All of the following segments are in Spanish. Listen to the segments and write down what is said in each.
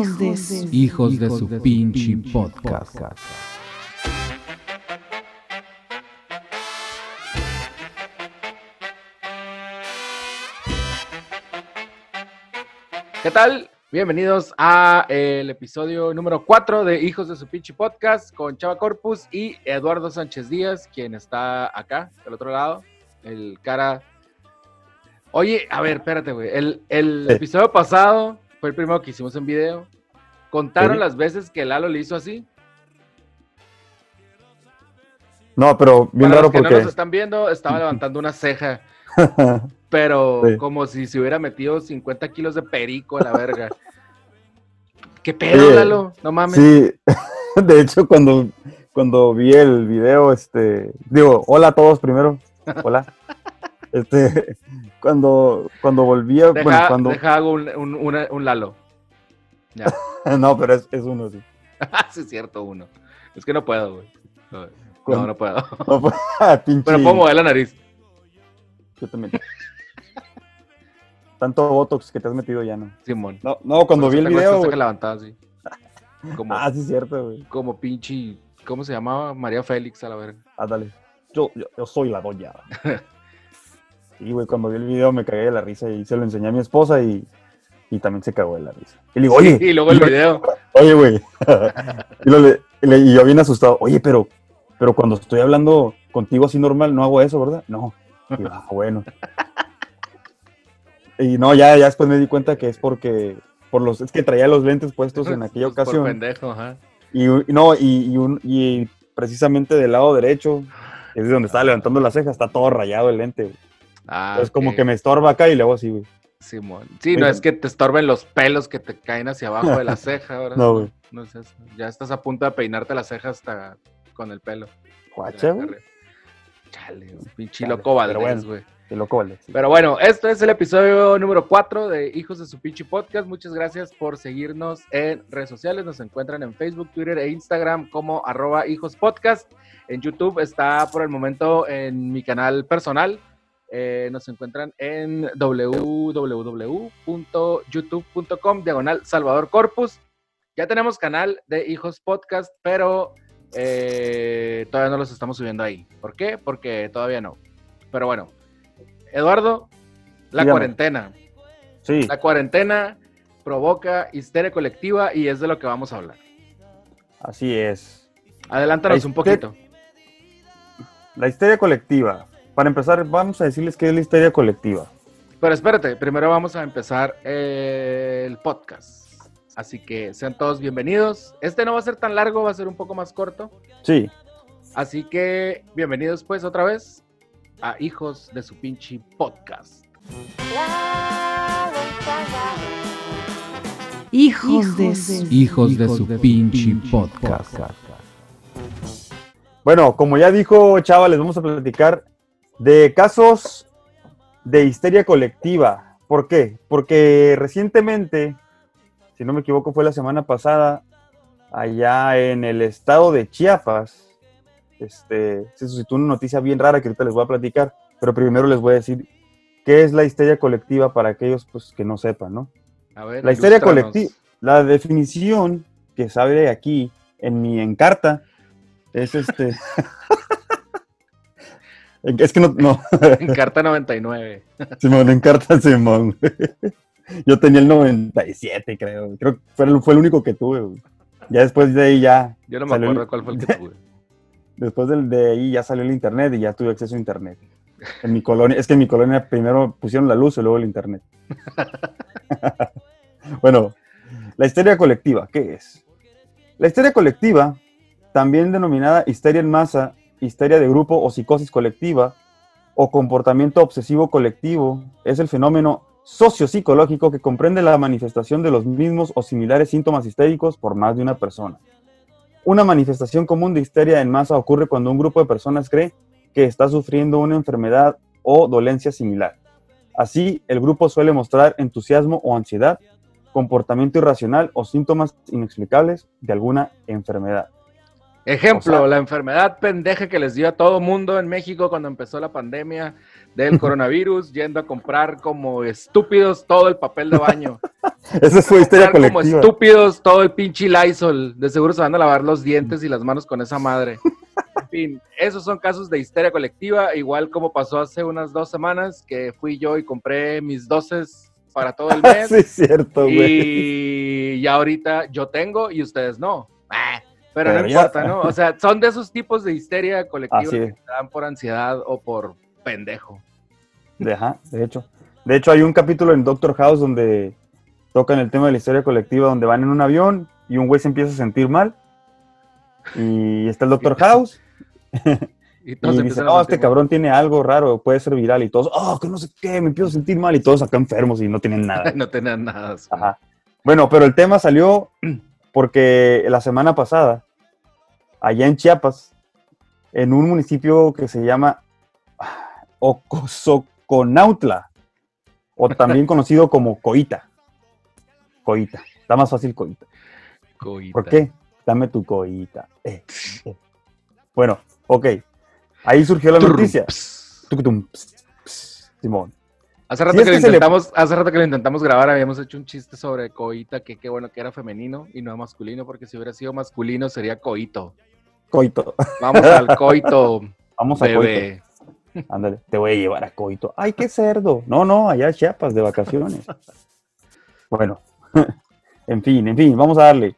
Hijos, de su... Hijos de su pinche podcast. ¿Qué tal? Bienvenidos a el episodio número 4 de Hijos de su pinche podcast con Chava Corpus y Eduardo Sánchez Díaz, quien está acá, del otro lado, el cara... Oye, a ver, espérate, güey. El, el Sí. episodio pasado fue el primero que hicimos en video. ¿Contaron Sí. las veces que Lalo le hizo así? No, pero bien Para raro los que no nos están viendo, estaba levantando una ceja, pero Sí. como si se hubiera metido 50 kilos de perico a la verga. ¿Qué pedo. Lalo? No mames. sí, de hecho, cuando, cuando vi el video, este. Digo, hola a todos primero. Hola. Este. Cuando, cuando volví a. Deja, bueno, cuando. deja hago un, un- una- un Lalo. Ya. No, pero es, es uno, sí. sí, es cierto, uno. Es que no puedo, güey. No, No, Cuando- no puedo. No, pues, ah. Pero puedo mover la nariz. Yo también. Tanto botox que te has metido ya, ¿no? Simón. No, no cuando vi el video. ceja güey. levantada así. Como, Ah, sí, cierto, güey. como pinche. ¿Cómo se llamaba? María Félix a la verga. Ah, dale. Yo, yo, yo soy la doña. Y, güey, cuando vi el video me cagué de la risa y se lo enseñé a mi esposa y, y también se cagó de la risa. Y le digo, oye, Y luego el video. oye, güey. y, yo bien asustado, oye, pero, pero cuando estoy hablando contigo así normal, no hago eso, ¿verdad? No. Y yo, "Ah, bueno. Y no, ya, ya después me di cuenta que es porque, por los, es que traía los lentes puestos en aquella Pues, Por ocasión. pendejo, ajá. Y, no, y, y un- y precisamente del lado derecho, es de donde estaba levantando la ceja, está todo rayado el lente. güey. Ah, es como que me estorba acá y luego así, güey. Simón. Sí, no es que te estorben los pelos que te caen hacia abajo de la ceja, ¿verdad? No, güey. No es eso. Ya estás a punto de peinarte la ceja hasta con el pelo. Guacha, güey. Chale, un pinche loco Valdés, bueno. güey. Loco, sí. Pero bueno, este es el episodio número 4 de Hijos de su Pinche Podcast. Muchas gracias por seguirnos en redes sociales. Nos encuentran en Facebook, Twitter e Instagram como arroba Hijos Podcast. En YouTube está por el momento en mi canal personal. Eh, nos encuentran en www.youtube.com diagonal Salvador Corpus. Ya tenemos canal de Hijos Podcast, pero eh, todavía no los estamos subiendo ahí. ¿Por qué? Porque todavía no. Pero bueno, Eduardo, la Dígame. cuarentena. Sí, La cuarentena provoca histeria colectiva y es de lo que vamos a hablar. así es. Adelántanos un poquito. La histeria colectiva. Para empezar, vamos a decirles qué es la histeria colectiva. Pero espérate, primero vamos a empezar eh, el podcast. Así que sean todos bienvenidos. Este no va a ser tan largo, va a ser un poco más corto. Sí, Así que bienvenidos pues otra vez a Hijos de su pinche podcast. Hijos de su... Hijos de su pinche podcast. Bueno, como ya dijo Chava, les vamos a platicar de casos de histeria colectiva. ¿Por qué? Porque recientemente, si no me equivoco, fue la semana pasada, allá en el estado de Chiapas, este, se suscitó una noticia bien rara que ahorita les voy a platicar, pero primero les voy a decir qué es la histeria colectiva para aquellos pues, que no sepan, ¿no? A ver, La histeria colectiva, la definición que sale aquí en mi encarta es este. es que no, no, En carta 99. Simón, encarta Simón. Yo tenía el 97, creo. Creo que fue el, fue el único que tuve. güey. Ya después de ahí ya, Yo no me el- acuerdo cuál fue el que tuve. después del- de ahí ya salió el internet y ya tuve acceso a internet. En mi colonia, es que en mi colonia primero pusieron la luz y luego el internet. bueno, la histeria colectiva, ¿qué es? La histeria colectiva, también denominada histeria en masa, histeria de grupo o psicosis colectiva, o comportamiento obsesivo colectivo, es el fenómeno sociopsicológico que comprende la manifestación de los mismos o similares síntomas histéricos por más de una persona. Una manifestación común de histeria en masa ocurre cuando un grupo de personas cree que está sufriendo una enfermedad o dolencia similar. Así, el grupo suele mostrar entusiasmo o ansiedad, comportamiento irracional o síntomas inexplicables de alguna enfermedad. Ejemplo, O sea- la enfermedad pendeja que les dio a todo mundo en México cuando empezó la pandemia del coronavirus, yendo a comprar como estúpidos todo el papel de baño. Esa fue histeria Comprar como colectiva. estúpidos todo el pinche Lysol. De seguro se van a lavar los dientes y las manos con esa madre. En fin, esos son casos de histeria colectiva, igual como pasó hace unas dos semanas que fui yo y compré mis doces para todo el mes. sí, cierto, güey. y ya ahorita yo tengo y ustedes no. Ah, Pero, no ya- importa, ¿no? O sea, son de esos tipos de histeria colectiva Así que te dan por ansiedad o por pendejo. De, ajá, de hecho. De hecho, hay un capítulo en Doctor House donde tocan el tema de la historia colectiva, donde van en un avión y un güey se empieza a sentir mal. Y está el Doctor House. Y Y dice, no, este sentir mal. cabrón tiene algo raro, puede ser viral. Y todos, oh, que no sé qué, me empiezo a sentir mal. Y todos acá enfermos y no tienen nada. no tenían nada. sí. Ajá. Bueno, pero el tema salió porque la semana pasada, allá en Chiapas, en un municipio que se llama ah, Ocosoconautla, o también conocido como Coita. Coita. Está más fácil Coita. Coita. ¿Por qué? Dame tu Coita. Eh, eh. Bueno, ok. Ahí surgió la noticia. Simón. Hace rato, Si que lo que le- intentamos, hace rato que lo intentamos grabar, habíamos hecho un chiste sobre coita, que qué bueno que era femenino y no masculino, porque si hubiera sido masculino sería coito. Coito. Vamos al coito, Vamos a Coito. Ándale, te voy a llevar a Coito. ¡Ay, qué cerdo! No, no, allá a Chiapas, de vacaciones. Bueno, en fin, en fin, vamos a darle.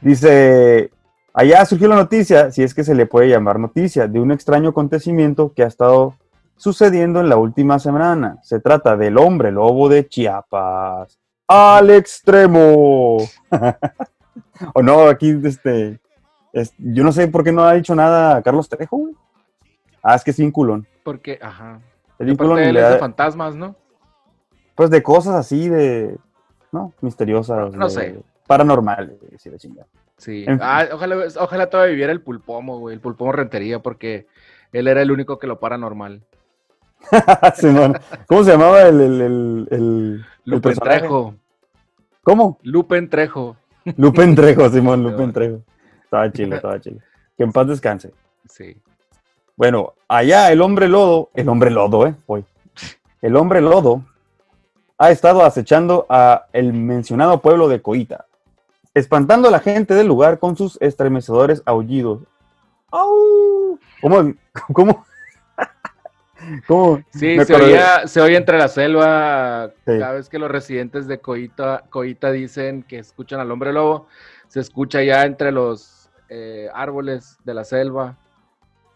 Dice, allá surgió la noticia, si es que se le puede llamar noticia, de un extraño acontecimiento que ha estado sucediendo en la última semana. Se trata del hombre lobo de Chiapas. ¡Al extremo! o no, aquí, este, es- yo no sé por qué no ha dicho nada Carlos Trejo, güey. Ah, es que es bien culón. Porque, ajá. Es bien culón él le es de da- fantasmas, ¿no? pues de cosas así de, ¿no? Misteriosas. No de- sé. Paranormales, sí, la chingada. Sí. En fin. Ah, ojalá, ojalá todavía viviera el pulpomo, güey. El pulpomo rentería porque él era el único que lo paranormal. Simón. ¿Cómo se llamaba el, el, el, el- Lupen? Trejo. ¿Cómo? Lupen Trejo. Lupen Trejo, Simón, Lupen. Trejo. Estaba chile, estaba chile. Que en paz descanse. Sí. Bueno, allá el hombre lodo, el hombre lodo, ¿eh? Hoy. El hombre lodo ha estado acechando a el mencionado pueblo de Coita, espantando a la gente del lugar con sus estremecedores aullidos. ¡Au! ¿Cómo? ¿Cómo? ¿Cómo? Sí, se oía, se oye entre la selva. Sí. Cada vez que los residentes de Coita, Coita dicen que escuchan al hombre lobo, se escucha ya entre los eh, árboles de la selva.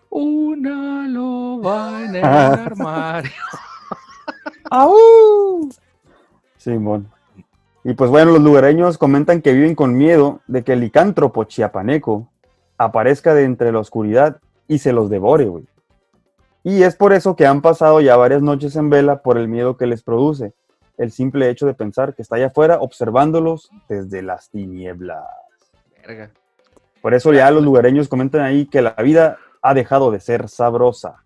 Una loba en el armario. ¡Au! Simón. Y pues bueno, los lugareños comentan que viven con miedo de que el licántropo chiapaneco aparezca de entre la oscuridad y se los devore, güey. Y es por eso que han pasado ya varias noches en vela por el miedo que les produce el simple hecho de pensar que está allá afuera observándolos desde las tinieblas. Verga. Por eso ya los lugareños comentan ahí que la vida ha dejado de ser sabrosa.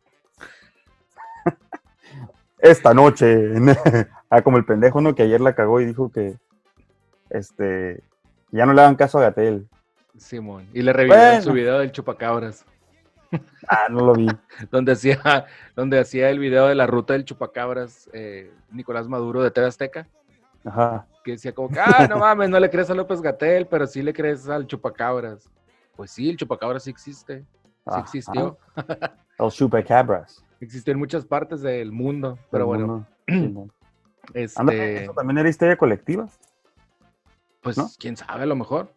Esta noche, ah, como el pendejo, ¿no? Que ayer la cagó y dijo que, este, ya no le hagan caso a Gatel. Simón. Y le Bueno. su video del chupacabras, Ah, no lo vi. donde hacía, donde hacía el video de la ruta del chupacabras, eh, Nicolás Maduro de TV Azteca. Ajá. que decía como que, ah, no mames, no le crees a López Gatel, pero sí le crees al chupacabras. Pues sí, el chupacabras sí existe, sí existió, Los chupacabras. existió en muchas partes del mundo, pero Del bueno, mundo. Este, Anda, ¿eso también era histeria colectiva? pues ¿no? quién sabe a lo mejor.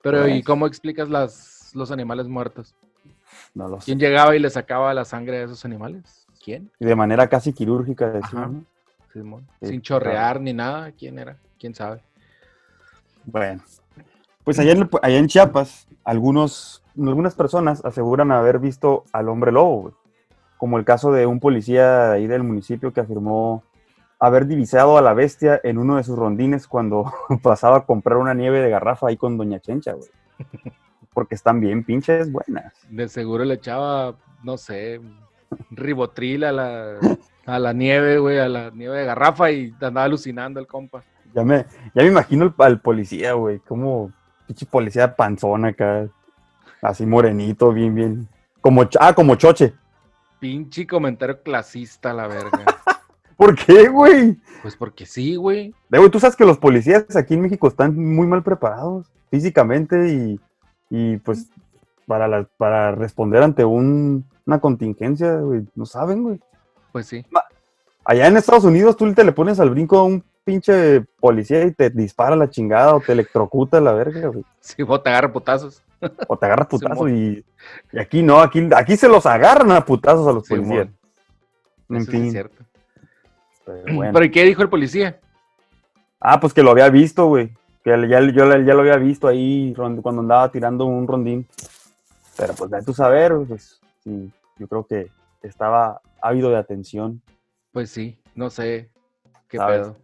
Pero ¿y Pues. cómo explicas las, los animales muertos? No lo sé. ¿Quién llegaba y le sacaba la sangre a esos animales? ¿Quién? Y de manera casi quirúrgica, decimos, Sin chorrear ni nada, ¿quién era? ¿Quién sabe? Bueno, pues allá en, allá en Chiapas, algunos, algunas personas aseguran haber visto al hombre lobo, güey. como el caso de un policía ahí del municipio que afirmó haber divisado a la bestia en uno de sus rondines cuando pasaba a comprar una nieve de garrafa ahí con Doña Chencha, güey. Porque están bien pinches buenas. De seguro le echaba, no sé, ribotril a la, a la nieve, güey, a la nieve de garrafa y andaba alucinando el compa. Ya me, ya me imagino al, al policía, güey, como pinche policía panzona acá, así morenito, bien, bien. Como, ah, como Choche. Pinche comentario clasista, la verga. ¿Por qué, güey? Pues porque sí, güey. Güey, tú sabes que los policías aquí en México están muy mal preparados físicamente y, y, pues para, la- para responder ante un- una contingencia, güey, no saben, güey. Pues sí. Allá en Estados Unidos tú te le pones al brinco a un pinche policía y te dispara la chingada o te electrocuta la verga, güey. Sí, vos te agarra putazos. O te agarra putazo Simón. y, y aquí no, aquí, aquí se los agarran a putazos a los policías. En Eso sí es fin, cierto. pero bueno. ¿Pero y qué dijo el policía? Ah, pues que lo había visto, güey. Que ya, yo ya lo había visto ahí cuando andaba tirando un rondín. Pero pues ve tú saber, pues sí, yo creo que estaba ávido de atención. Pues sí, no sé. ¿Qué ¿Sabes? pedo?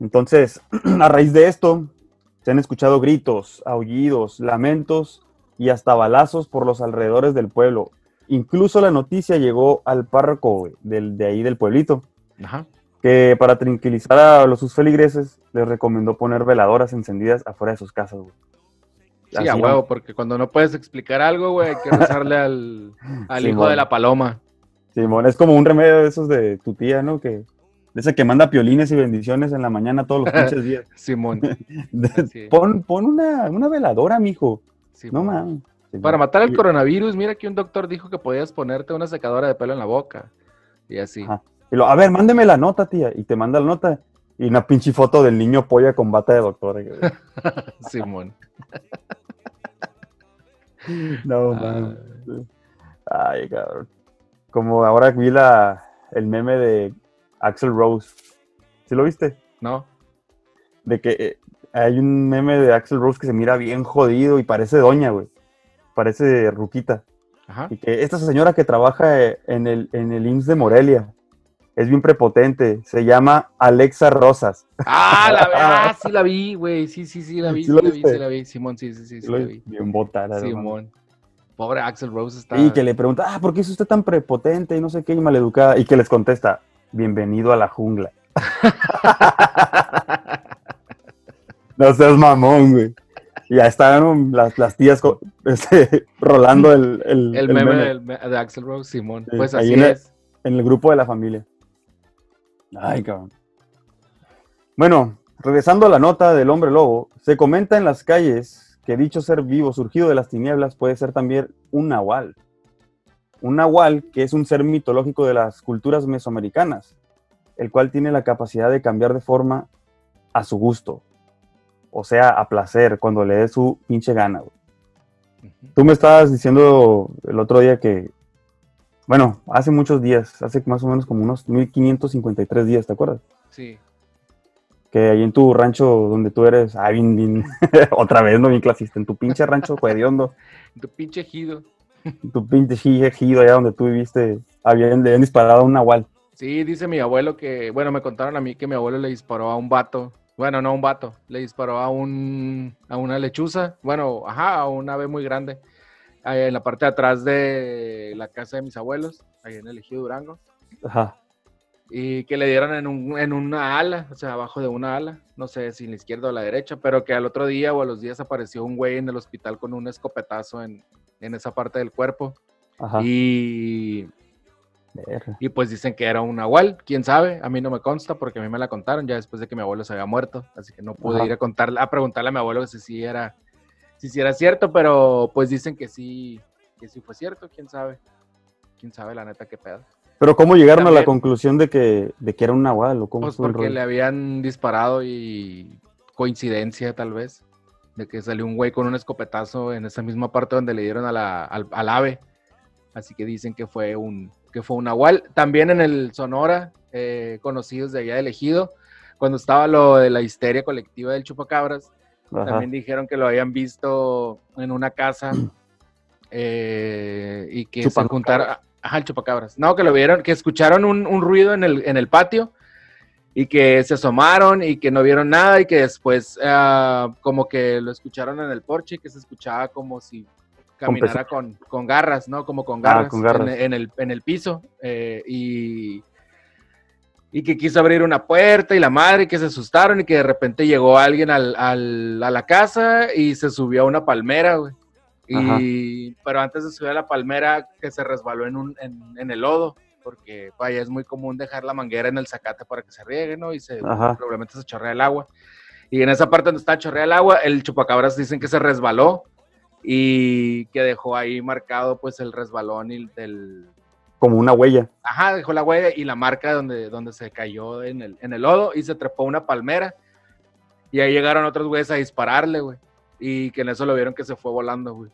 Entonces, a raíz de esto, se han escuchado gritos, aullidos, lamentos y hasta balazos por los alrededores del pueblo. Incluso la noticia llegó al párroco del, de ahí del pueblito, Ajá. que para tranquilizar a los sus feligreses les recomendó poner veladoras encendidas afuera de sus casas. güey. Sí, Así a huevo, porque cuando no puedes explicar algo, güey, hay que rezarle al, al hijo de la paloma. Simón, es como un remedio de esos de tu tía, ¿no? Que, de esa que manda piolines y bendiciones en la mañana todos los pinches días. Simón. Pon pon una, una veladora, mijo. Simón. No mames. Para matar el coronavirus, mira que un doctor dijo que podías ponerte una secadora de pelo en la boca. Y así. Ajá. Y lo, a ver, mándeme la nota, tía. Y te manda la nota. Y una pinche foto del niño polla con bata de doctor. Simón. No, Ah. mames. Ay, cabrón. Como ahora vi la, el meme de Axel Rose. ¿Sí lo viste? ¿No? De que eh, hay un meme de Axel Rose que se mira bien jodido y parece doña, güey. Parece ruquita. Ajá. Y que esta señora que trabaja eh, en el, en el IMSS de Morelia es bien prepotente. Se llama Alexa Rosas. Ah, la ah, sí la vi, güey. Sí, sí, sí la vi, ¿Sí la vi, sí la vi. Simón, sí, sí, sí, sí la vi. bien botada. Simón. Pobre Axel Rose está. Y que le pregunta, ah, ¿por qué es usted tan prepotente y no sé qué y maleducada? Y que les contesta, bienvenido a la jungla. No seas mamón, güey. Ya estaban las, las tías este, rolando el, el, El el meme, de Axel Rose, Simón. Sí, pues así en el- es. en el grupo de la familia. Ay, cabrón. Bueno, regresando a la nota del hombre lobo, se comenta en las calles que dicho ser vivo surgido de las tinieblas puede ser también un nahual. Un nahual que es un ser mitológico de las culturas mesoamericanas, el cual tiene la capacidad de cambiar de forma a su gusto. O sea, a placer, cuando le dé su pinche gana. güey. Tú me estabas diciendo el otro día que, bueno, hace muchos días, hace más o menos como unos 1553 días, ¿te acuerdas? Sí. Que ahí en tu rancho donde tú eres, ah, bien, bien, otra vez, no bien clasista, en tu pinche rancho hediondo, Tu pinche ejido. Tu pinche ji- ejido allá donde tú viviste, habían, le habían disparado a un nahual. Sí, dice mi abuelo que, bueno, me contaron a mí que mi abuelo le disparó a un vato. Bueno, no a un vato, le disparó a un a una lechuza, bueno, ajá, a un ave muy grande, en la parte de atrás de la casa de mis abuelos, ahí en el ejido Durango, Ajá. y que le dieron en, un, en una ala, o sea, abajo de una ala, no sé si en la izquierda o la derecha, pero que al otro día o a los días apareció un güey en el hospital con un escopetazo en, en esa parte del cuerpo. Ajá. Y. Y pues dicen que era un nahual, quién sabe, a mí no me consta porque a mí me la contaron ya después de que mi abuelo se había muerto, así que no pude Ajá. ir a contar, a preguntarle a mi abuelo si sí era, si sí era cierto, pero pues dicen que sí, que sí fue cierto, quién sabe, quién sabe la neta qué pedo. Pero ¿cómo llegaron a la conclusión de que, de que era un nahual? ¿O cómo Pues porque le habían disparado y coincidencia tal vez, de que salió un güey con un escopetazo en esa misma parte donde le dieron a la, al, al ave, así que dicen que fue un, que fue un nahual. También en el Sonora, eh, conocidos de allá del ejido, cuando estaba lo de la histeria colectiva del chupacabras, Ajá. también dijeron que lo habían visto en una casa eh, y que se juntaron. Ajá, el chupacabras. No, que lo vieron, que escucharon un, un ruido en el, en el patio y que se asomaron y que no vieron nada y que después ah, como que lo escucharon en el porche y que se escuchaba como si caminara con, con garras, ¿no? Como con Ah, garras, con garras. En, en el, en el piso eh, y, y que quiso abrir una puerta y la madre que se asustaron y que de repente llegó alguien al, al- a la casa y se subió a una palmera, güey. Y, pero antes de subir a la palmera, que se resbaló en, un, en el lodo, porque vaya, es muy común dejar la manguera en el zacate para que se riegue, ¿no? Y se, Ajá. probablemente se chorrea el agua. Y en esa parte donde está chorrea el agua, el chupacabras dicen que se resbaló y que dejó ahí marcado pues el resbalón y del... Como una huella. Ajá, dejó la huella y la marca donde, donde se cayó en el, en el lodo y se trepó una palmera. Y ahí llegaron otros güeyes a dispararle, güey. Y que en eso lo vieron que se fue volando, güey.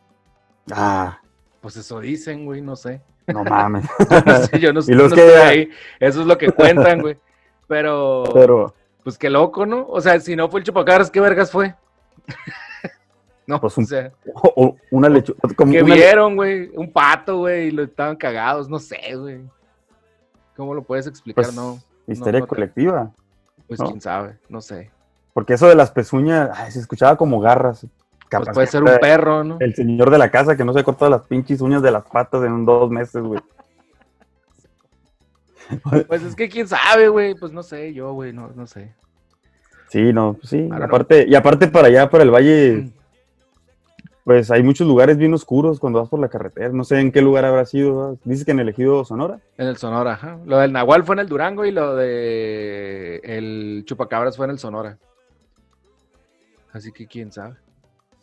Ah, Pues eso dicen, güey, no sé. No mames. No sé, yo no, Y los no que- estoy ahí. Eso es lo que cuentan, güey. Pero, Pero, pues qué loco, ¿no? O sea, si no fue el chupacabras, ¿qué vergas fue? no, Pues un- o sea, o- o una lechuga. Como que vieron, güey, un pato, güey, y lo estaban cagados, no sé, güey. ¿Cómo lo puedes explicar? pues, no, histeria no te- colectiva. pues ¿no? quién sabe, no sé. Porque eso de las pezuñas, ay, se escuchaba como garras. Pues Capaz puede ser un perro, ¿no? El señor de la casa que no se corta las pinches uñas de las patas en un dos meses, güey. Pues es que quién sabe, güey, pues no sé, yo, güey, no, no sé. Sí, no, pues sí. Aparte, y aparte para allá, para el Mm. valle, pues hay muchos lugares bien oscuros cuando vas por la carretera. No sé en qué lugar habrá sido. Dices que en el ejido Sonora. En el Sonora, ajá. Lo del Nahual fue en el Durango y lo de el Chupacabras fue en el Sonora. Así que quién sabe.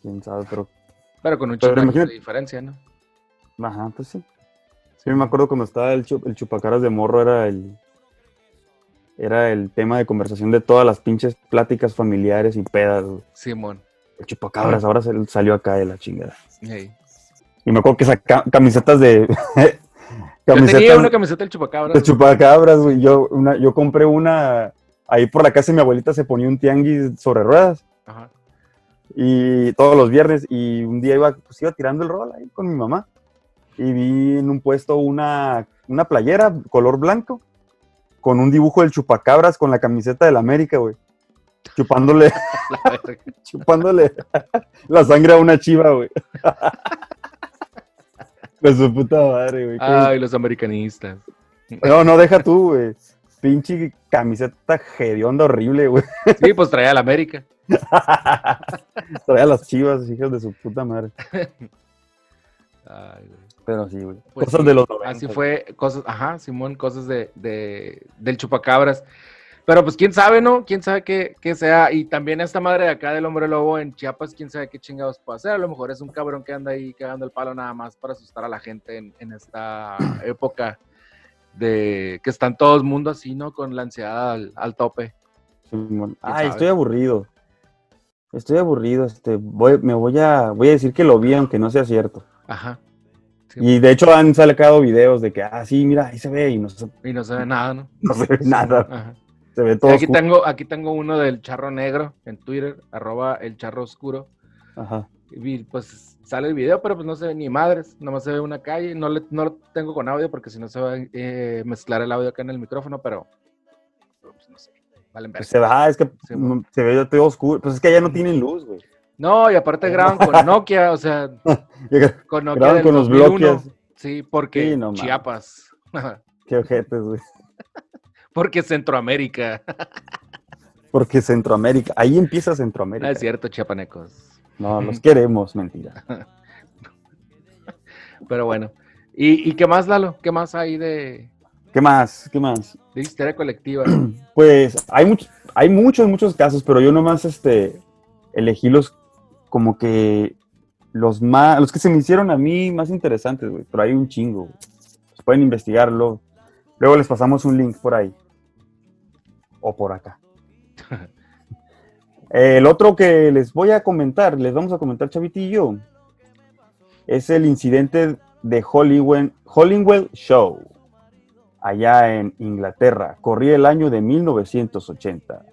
Quién sabe, pero. Pero con un chingo de diferencia, ¿no? Ajá, pues sí. Sí, me acuerdo cuando estaba el, chup- el chupacaras de morro, era el. Era el tema de conversación de todas las pinches pláticas familiares y pedas. güey. Simón. El chupacabras ahora se salió acá de la chingada. Y me acuerdo que saca camisetas de. Yo tenía camisetas una camiseta del Chupacabras. de chupacabras, güey. Yo, una, yo compré una. Ahí por la casa de mi abuelita se ponía un tianguis sobre ruedas. Ajá. Y todos los viernes y un día iba, pues iba tirando el rol ahí con mi mamá y vi en un puesto una, una playera color blanco con un dibujo del chupacabras con la camiseta del América, güey. Chupándole, La chupándole la sangre a una chiva, güey. De su puta madre, güey. Ay, los americanistas. No, no, deja tú, güey. Pinche camiseta hedionda horrible, güey. Sí, pues traía la América. Traía las chivas, hijas de su puta madre. Ay, güey. Pero sí, güey. Pues Cosas sí, de los 90. Así fue, cosas, ajá, Simón, cosas de, de- del chupacabras. Pero pues quién sabe, ¿no? Quién sabe qué, qué sea. Y también esta madre de acá del hombre lobo en Chiapas, quién sabe qué chingados puede hacer. A lo mejor es un cabrón que anda ahí cagando el palo nada más para asustar a la gente en, en esta época de que están todo el mundo así, ¿no? Con la ansiedad al, al tope. Simón. ¿Quién Ay, sabe? estoy aburrido. Estoy aburrido. Este, voy, me voy a, voy a decir que lo vi, aunque no sea cierto. Ajá. Sí. Y de hecho han sacado videos de que, ah, sí, mira, ahí se ve y no se, Y no se ve nada, ¿no? no se ve nada. Ajá. Se ve todo Aquí oscuro. tengo, aquí tengo uno del charro negro en Twitter, arroba el charro oscuro. Ajá. Y pues sale el video, pero pues no se ve ni madres, nomás se ve una calle, no, le, no lo tengo con audio porque si no se va a eh, mezclar el audio acá en el micrófono, pero valen Pues se ah, es que Sí, mm, se ve todo oscuro. Pues es que allá no tienen luz, güey. No, y aparte graban con Nokia, o sea, con Nokia Graban con los 2001. bloques. Sí, porque Sí, no. Chiapas, Qué ojetes, güey. porque Centroamérica, Porque Centroamérica, ahí empieza no Centroamérica. es cierto, chiapanecos. No, los queremos, mentira. Pero bueno, ¿y, y qué más, Lalo? ¿Qué más hay de, ¿Qué más? ¿Qué más? De histeria colectiva? Pues hay, much- hay muchos, muchos casos, pero yo nomás este, elegí los como que los más, los que se me hicieron a mí más interesantes, güey. Pero hay un chingo. Pues pueden investigarlo. Luego les pasamos un link por ahí. O por acá. El otro que les voy a comentar, les vamos a comentar, Chaviti y yo, es el incidente de Hollywell, Hollywell Show allá en Inglaterra. Corría el año de 1980,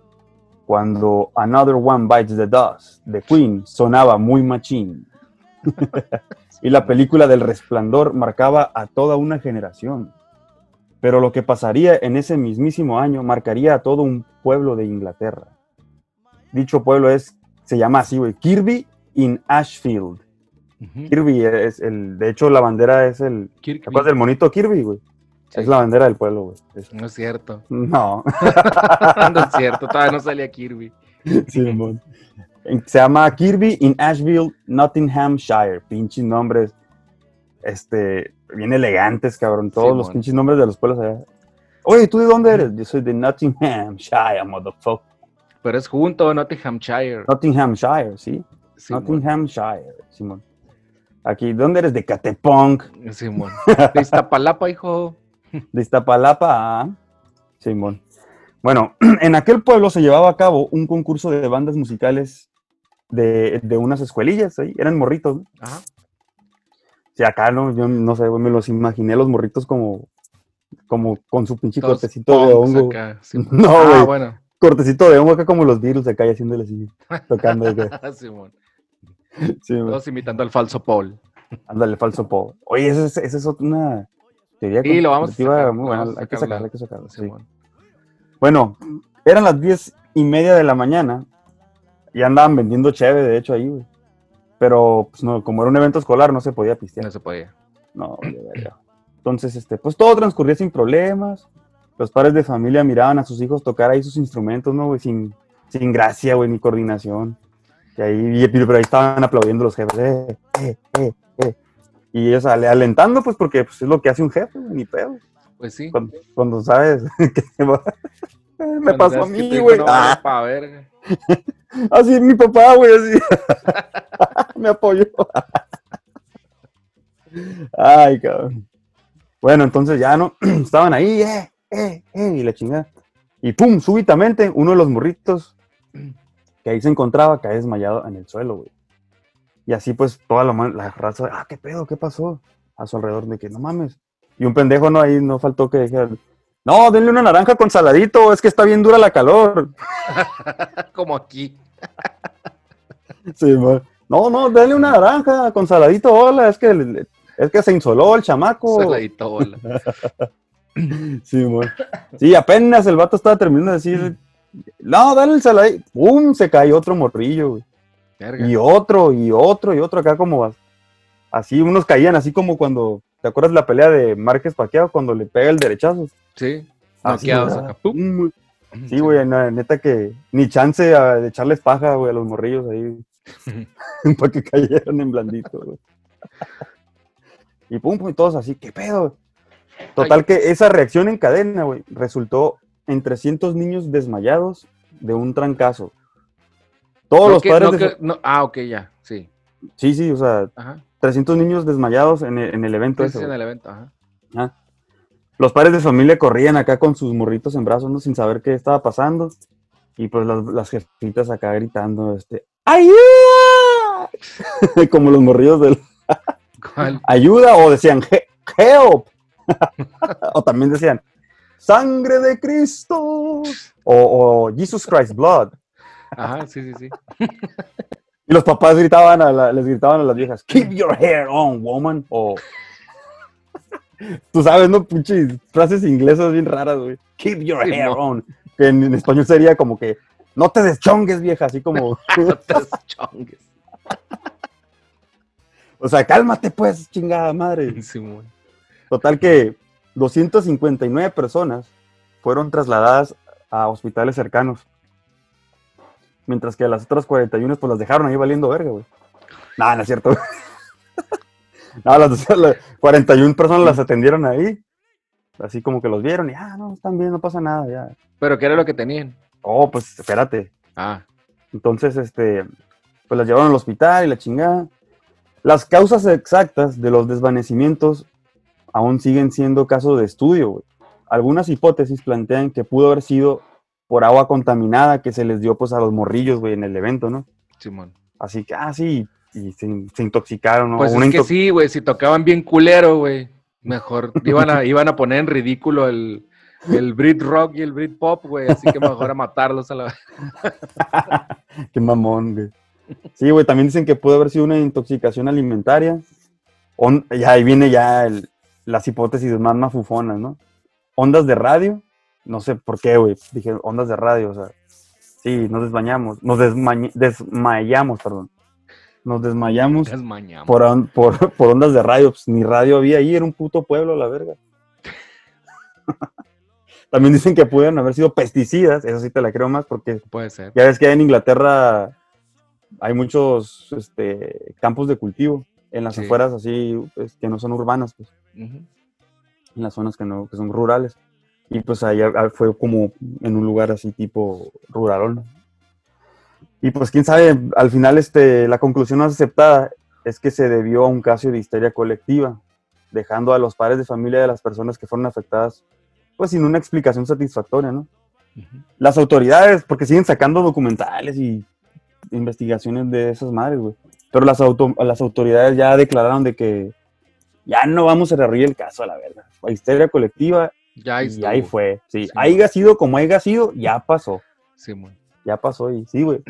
cuando Another One Bites the Dust de Queen sonaba muy machín. y la película del resplandor marcaba a toda una generación. Pero lo que pasaría en ese mismísimo año marcaría a todo un pueblo de Inglaterra. Dicho pueblo es, se llama así, güey, Kirby in Ashfield. Kirby es el, de hecho la bandera es el. ¿te acuerdas del monito Kirby, güey? Sí. Es la bandera del pueblo, güey. No es cierto. No. no es cierto, todavía no salía Kirby. Simón. En- Se llama Kirby in Asheville, Nottinghamshire. Pinches nombres, este, bien elegantes, cabrón. Todos los pinches nombres de los pueblos allá. Oye, ¿tú de dónde eres? Yo soy de Nottinghamshire, motherfucker. Pero es junto, Nottinghamshire. Nottinghamshire, sí. Nottinghamshire, Simón. Aquí, ¿de dónde eres? De Catepunk, Simón. De Iztapalapa, hijo. de Iztapalapa. ah. Simón. Bueno, en aquel pueblo se llevaba a cabo un concurso de bandas musicales de, de unas escuelillas ahí. Eran morritos, ¿no? Ajá. Sí, acá no, yo no sé, me los imaginé los morritos como, como con su pinche Todos cortecito de hongo. acá. No, Ah, güey, bueno. cortecito de hongo acá como los virus acá y haciéndole así, tocando. Simón. Sí. Todos imitando al falso Paul. Ándale, falso po. Oye, esa es, esa es una teoría Sí, lo vamos a sacar, muy buena. Hay que sacar sacarla, la- hay que sacarla. sí. Bueno, eran las diez y media de la mañana y andaban vendiendo cheve, de hecho, ahí, güey. Pero, pues, no, como era un evento escolar, no se podía pistear. No se podía. No. Entonces, este, pues todo transcurría sin problemas. Los padres de familia miraban a sus hijos tocar ahí sus instrumentos, ¿no, güey? Sin, sin gracia, güey, ni coordinación. Y ahí, pero ahí estaban aplaudiendo los jefes. Eh, eh, eh, Y ellos ale- alentando, pues, porque pues, es lo que hace un jefe, ni pedo. Pues sí. Cuando, cuando sabes que va- me Cuando pasó a mí, güey. Ah, pa' verga. así mi papá, güey, así. me apoyó. Ay, cabrón. Bueno, entonces ya no, estaban ahí, eh, eh, eh, y la chingada. Y pum, súbitamente, uno de los morritos que ahí se encontraba cae desmayado en el suelo, güey. Y así pues toda la, la raza, ah, qué pedo, qué pasó, a su alrededor de que no mames. Y un pendejo no ahí no faltó que dijera, no, denle una naranja con saladito, es que está bien dura la calor. Como aquí. Sí, mo- no, no, denle una naranja con saladito, hola, es que es que se insoló el chamaco. Saladito, bola. Sí, mo- sí, apenas el vato estaba terminando de decir, no, dale el saladito. ¡Pum! Se cayó otro morrillo, güey. Verga. Y otro, y otro, y otro acá como as- así, unos caían así como cuando, ¿te acuerdas la pelea de Márquez Paqueado cuando le pega el derechazo? Sí. ¿verdad? acá. ¡Pum! Mm, Sí, güey, neta que ni chance de echarles paja, güey, a los morrillos ahí. para que cayeran en blandito, güey. y pum, pum, y todos así, ¿qué pedo? Total Ay. que esa reacción en cadena, güey, resultó en 300 niños desmayados de un trancazo. Todos No los que- padres no de... que- no- ah, ok, ya. Sí. Sí, sí, o sea, Ajá. 300 niños desmayados en el, en el evento ese, en el evento. Ajá. Los padres de familia corrían acá con sus morritos en brazos, ¿no? Sin saber qué estaba pasando. Y pues las, las jefitas acá gritando, este, ¡ayuda! Como los morrillos del ¿Cuál? ayuda, o decían, "He- help. o también decían, sangre de Cristo. O, o Jesus Christ blood. Ajá, sí, sí, sí. Y los papás gritaban a la- les gritaban a las viejas, keep your hair on, woman. O tú sabes, ¿no? Pinches frases inglesas bien raras, güey. Keep your Sí, hair on. Que en, en español sería como que no te deschongues, vieja, así como, No te chongues. o sea, cálmate pues, chingada madre. Simón. Total que 259 personas fueron trasladadas a hospitales cercanos. Mientras que las otras 41 pues las dejaron ahí valiendo verga, güey. No, no es cierto. no, las, las 41 personas las atendieron ahí. Así como que los vieron y, ah, no, están bien, no pasa nada, ya. Pero ¿qué era lo que tenían? Oh, pues espérate. Ah, Entonces, este, pues las llevaron al hospital y la chingada. Las causas exactas de los desvanecimientos aún siguen siendo caso de estudio. güey. Algunas hipótesis plantean que pudo haber sido por agua contaminada que se les dio pues a los morrillos, güey, en el evento, ¿no? Simón. Así que, ah, sí, y se, se intoxicaron, ¿no? Pues Una es que sí, güey, si tocaban bien culero, güey. Mejor iban a, iban a poner en ridículo el, el Brit Rock y el Brit Pop, güey. Así que mejor a matarlos a la Qué mamón, güey. Sí, güey, también dicen que puede haber sido una intoxicación alimentaria. On- y ahí viene ya el- las hipótesis más mafufonas, ¿no? Ondas de radio, no sé por qué, güey. Dije ondas de radio, o sea, sí, nos desmayamos, nos desmayamos, perdón. Nos desmayamos desmañamos. por, on- por, por ondas de radio, pues ni radio había ahí, era un puto pueblo, la verga. También dicen que pudieron haber sido pesticidas, eso sí te la creo más, porque Puede ser. ya ves que en Inglaterra hay muchos este, campos de cultivo en las Sí. afueras así, pues, que no son urbanas, pues, en las zonas que, no, que son rurales. Y pues ahí ah, fue como en un lugar así tipo ruralón. Y pues quién sabe, al final este, la conclusión más aceptada es que se debió a un caso de histeria colectiva, dejando a los padres de familia de las personas que fueron afectadas pues sin una explicación satisfactoria, ¿no? Las autoridades, porque siguen sacando documentales y investigaciones de esas madres, güey. Pero las, auto- las autoridades ya declararon de que ya no vamos a reabrir el caso a la verdad. Fue histeria colectiva Ya y ahí fue. Sí, Sí. haya sido como haya sido, ya pasó. Simón. Ya pasó y sí, güey.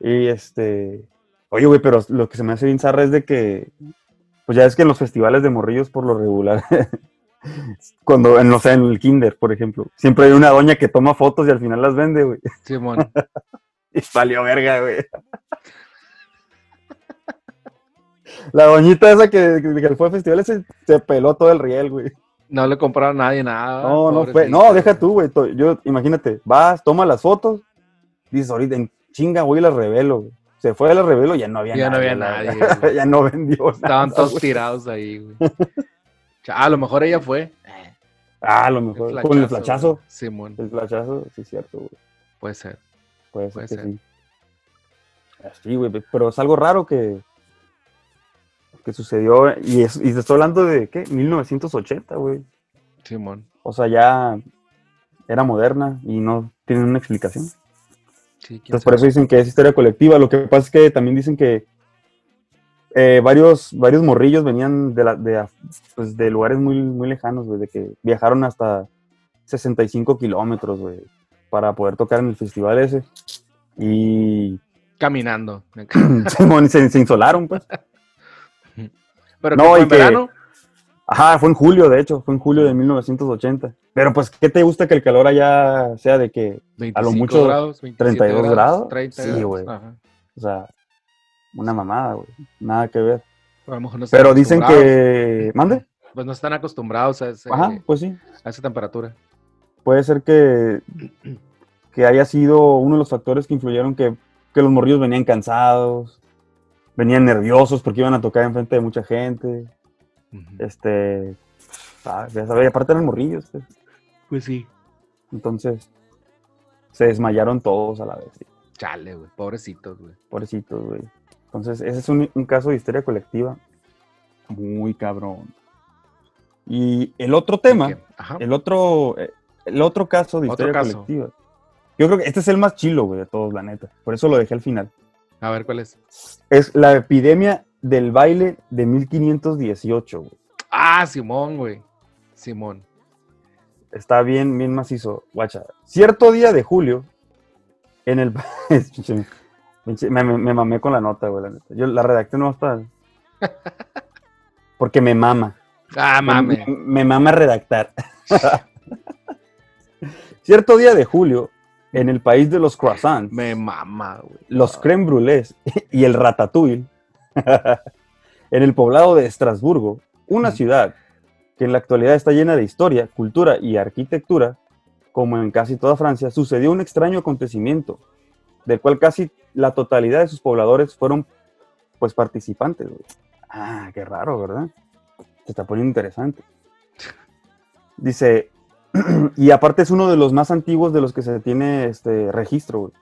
Y este. Oye, güey, pero lo que se me hace bien zarra es de que. Pues ya es que en los festivales de morrillos, por lo regular. cuando, en, no sé, en el kinder, por ejemplo. Siempre hay una doña que toma fotos y al final las vende, güey. Simón. Y valió verga, güey. La doñita esa que, que fue al festival ese se peló todo el riel, güey. No le compraron a nadie nada. No, no fue. No, deja tú, güey. Yo, imagínate, vas, toma las fotos, dices ahorita en chinga, voy y las revelo, güey. Se fue a la revelo, ya no había Ya no nadie. había nadie, güey. ya no vendió nada. Estaban todos güey. tirados ahí, güey. A lo mejor ella fue. Ah, a lo El mejor. Con el flachazo. güey. Simón, El flachazo, sí, cierto, güey. puede ser. Puede ser Puede que ser. sí. Sí, güey, pero es algo raro que, que sucedió. Y, es, y te estoy hablando de, ¿qué? 1980, güey. Simón. O sea, ya era moderna y no tienen una explicación. Sí, Entonces, por eso dicen que es historia colectiva. Lo que pasa es que también dicen que eh, varios, varios morrillos venían de, la, de, pues, de lugares muy, muy lejanos, güey, de que viajaron hasta 65 kilómetros, güey, para poder tocar en el festival ese. Y Caminando. Simón, se, se insolaron, pues. Pero No, y en que- verano. Ajá, fue en julio, de hecho, fue en julio de 1980. Pero pues, ¿qué te gusta que el calor allá sea de que, 25 mucho grados, 27 32 grados. 30 Sí, grados. güey. O sea, una mamada, güey, nada que ver. A lo mejor no están Pero dicen que, mande. Pues no están acostumbrados a, ese- Ajá, pues sí. a esa temperatura. Puede ser que, que haya sido uno de los factores que influyeron que, que los morrillos venían cansados, venían nerviosos porque iban a tocar enfrente de mucha gente. Este, ah, ya sabes, aparte eran morrillos, pues. Pues sí. entonces se desmayaron todos a la vez. sí. Chale, güey. Pobrecitos, güey. Pobrecitos, güey. Entonces, ese es un, un caso de histeria colectiva muy cabrón. Y el otro tema, el otro, eh, el otro caso de Otro histeria caso. colectiva. Yo creo que este es el más chilo, güey, de todos, la neta. Por eso lo dejé al final. A ver, ¿cuál es? Es la epidemia del baile de 1518, güey. Ah, Simón, güey. Simón. Está bien, bien macizo. Guacha. Cierto día de julio, en el... Me, me- me mamé con la nota, güey, la neta. Yo la redacté nomás para... Porque me mama. Ah, Me- mame. Me, me mama redactar. Cierto día de julio, en el país de los croissants, Me mama, güey. los creme brûlés y el ratatouille, en el poblado de Estrasburgo, una ciudad que en la actualidad está llena de historia, cultura y arquitectura, como en casi toda Francia, sucedió un extraño acontecimiento, del cual casi la totalidad de sus pobladores fueron pues participantes. güey. Ah, qué raro, ¿verdad? Se está poniendo interesante. Dice, y aparte es uno de los más antiguos de los que se tiene este registro, güey,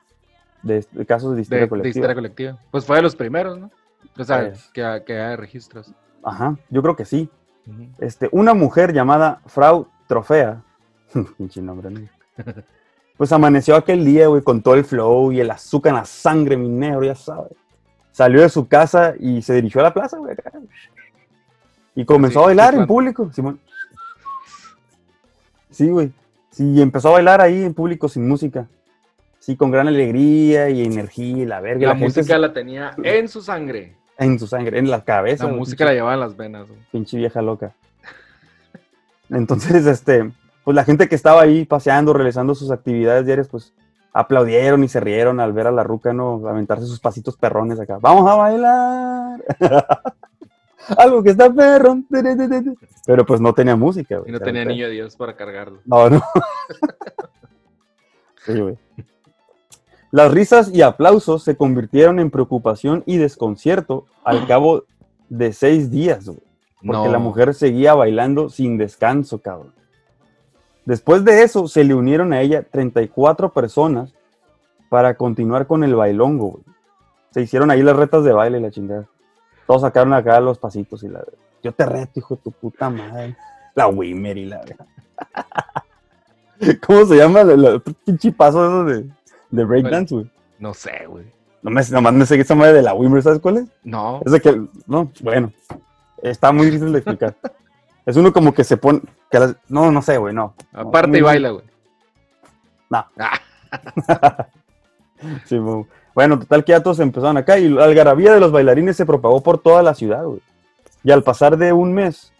de, de casos de historia colectiva. Pues fue de los primeros, ¿no? O sea, que, que hay registros. Ajá, yo creo que sí. Este, una mujer llamada Frau Trofea, pinche nombre, ¿no? pues amaneció aquel día, güey, con todo el flow y el azúcar en la sangre, mi negro, ya sabes. Salió de su casa y se dirigió a la plaza, güey. Y comenzó a bailar en público, Simón. Sí, güey. Sí, empezó a bailar ahí en público sin música. Sí, con gran alegría y energía y la verga. La, La, música la tenía en su sangre. en su sangre, en la cabeza. La güey, música la llevaba en las venas, güey. pinche vieja loca. Entonces, este, pues la gente que estaba ahí paseando, realizando sus actividades diarias, pues aplaudieron y se rieron al ver a la ruca, ¿no? Aventarse sus pasitos perrones acá. ¡Vamos a bailar! Algo que está perrón. Pero pues no tenía música, güey. Y no tenía niño de Dios para cargarlo. no, no. Sí, güey. Las risas y aplausos se convirtieron en preocupación y desconcierto al cabo de seis días, güey. Porque No. la mujer seguía bailando sin descanso, cabrón. Después de eso, se le unieron a ella 34 personas para continuar con el bailongo, güey. Se hicieron ahí las retas de baile y la chingada. Todos sacaron acá los pasitos y la... Yo te reto, hijo de tu puta madre. La Wimmer y la... ¿Cómo se llama? El, pinche paso eso de, de breakdance, güey. No sé, güey. No me, nomás me sé que esa madre de la Wimmer, ¿sabes cuál es? No. Es de que, no, bueno, está muy difícil de explicar. Es uno como que se pone, que las- no, no sé, güey, no. Aparte y baila, güey. No. Ah, Sí, bu- bueno, total que ya todos empezaron acá y la algarabía de los bailarines se propagó por toda la ciudad, güey. Y al pasar de un mes,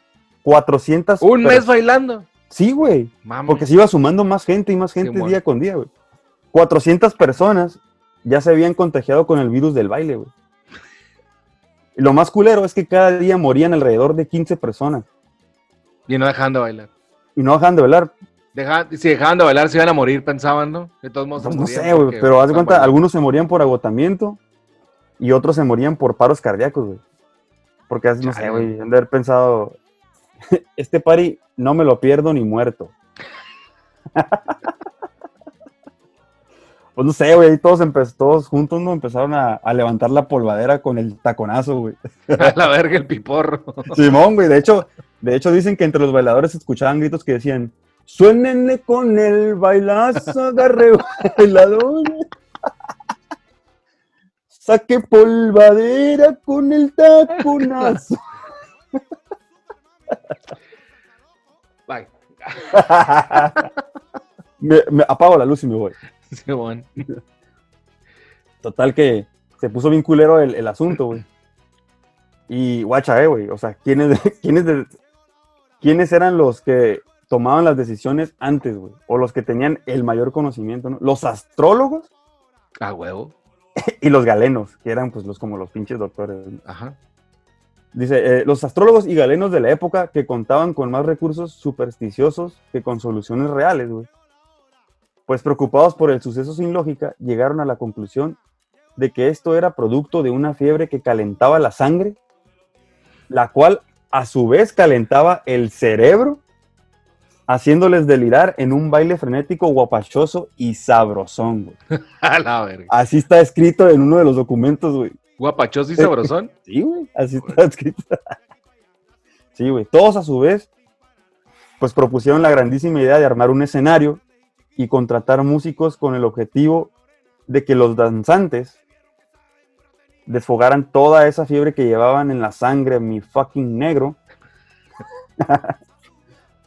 400... un mes bailando. Sí, güey, porque se iba sumando más gente y más gente día con día, güey. 400 personas ya se habían contagiado con el virus del baile, güey. Y lo más culero es que cada día morían alrededor de 15 personas. Y no dejaban de bailar. Y no dejan de bailar. Deja- si dejaban de bailar, se iban a morir, pensaban, ¿no? De todos modos, Pues no sé, güey, pero haz de cuenta, bailando. algunos se morían por agotamiento y otros se morían por paros cardíacos, güey. Porque, haz- no sé, güey, han de haber pensado, este party no me lo pierdo ni muerto. pues no sé, güey, ahí todos, todos juntos, ¿no? Empezaron a, a levantar la polvadera con el taconazo, güey. A la verga el piporro. Simón, güey, de hecho, de hecho dicen que entre los bailadores escuchaban gritos que decían, suénenle con el bailazo, agarre bailador. Saque polvadera con el taconazo. Bye. me, me apago la luz y me voy. Sí, bueno. Total que se puso bien culero el, el asunto, güey. Y guacha, eh, güey. O sea, ¿quiénes, quiénes, de- ¿quiénes eran los que tomaban las decisiones antes, güey? O los que tenían el mayor conocimiento, ¿no? Los astrólogos A huevo. y los galenos, que eran pues los como los pinches doctores. ¿no? Ajá. Dice, eh, los astrólogos y galenos de la época que contaban con más recursos supersticiosos que con soluciones reales, güey. Pues preocupados por el suceso sin lógica, llegaron a la conclusión de que esto era producto de una fiebre que calentaba la sangre, la cual a su vez calentaba el cerebro, haciéndoles delirar en un baile frenético, guapachoso y sabrosón, güey. A la verga. Así está escrito en uno de los documentos, güey. Guapachoso y sabrosón. Sí, güey, así está escrito. Sí, güey. Todos a su vez, pues propusieron la grandísima idea de armar un escenario y contratar músicos con el objetivo de que los danzantes desfogaran toda esa fiebre que llevaban en la sangre, mi fucking negro.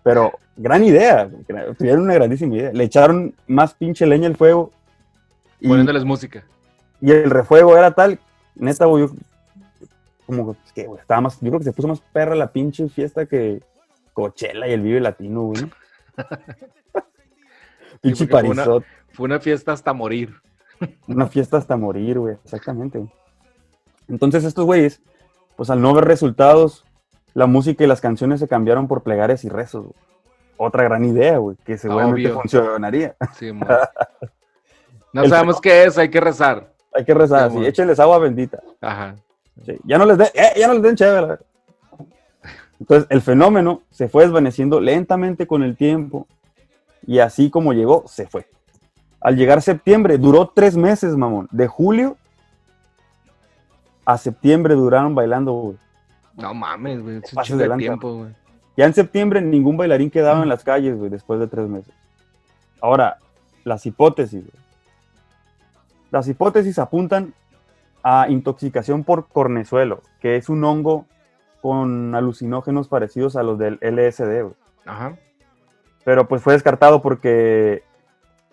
Pero gran idea, tuvieron una grandísima idea. Le echaron más pinche leña al fuego. Y, Poniéndoles música. y el refuego era tal, neta, güey, como que, güey, estaba más, yo creo que se puso más perra la pinche fiesta que Coachella y el Vive Latino, güey. pinche porque fue una- Fue una fiesta hasta morir. una fiesta hasta morir, güey, exactamente. Entonces estos güeyes, pues al no ver resultados, la música y las canciones se cambiaron por plegarias y rezos, güey. Otra gran idea, güey, que seguramente Obvio. funcionaría. Sí. No El sabemos qué es, hay que rezar. Hay que rezar, Sí, échenles agua bendita. Ajá. Sí, ya no les den, eh, ya no les den chévere. Entonces, el fenómeno se fue desvaneciendo lentamente con el tiempo y así como llegó, se fue. Al llegar septiembre, duró tres meses, mamón. De julio a septiembre duraron bailando, güey. No mames, güey. Es un de tiempo, güey. Ya en septiembre ningún bailarín quedaba en las calles, güey, después de tres meses. Ahora, las hipótesis, güey. Las hipótesis apuntan a intoxicación por cornezuelo, que es un hongo con alucinógenos parecidos a los del LSD, güey. Ajá. Pero pues fue descartado porque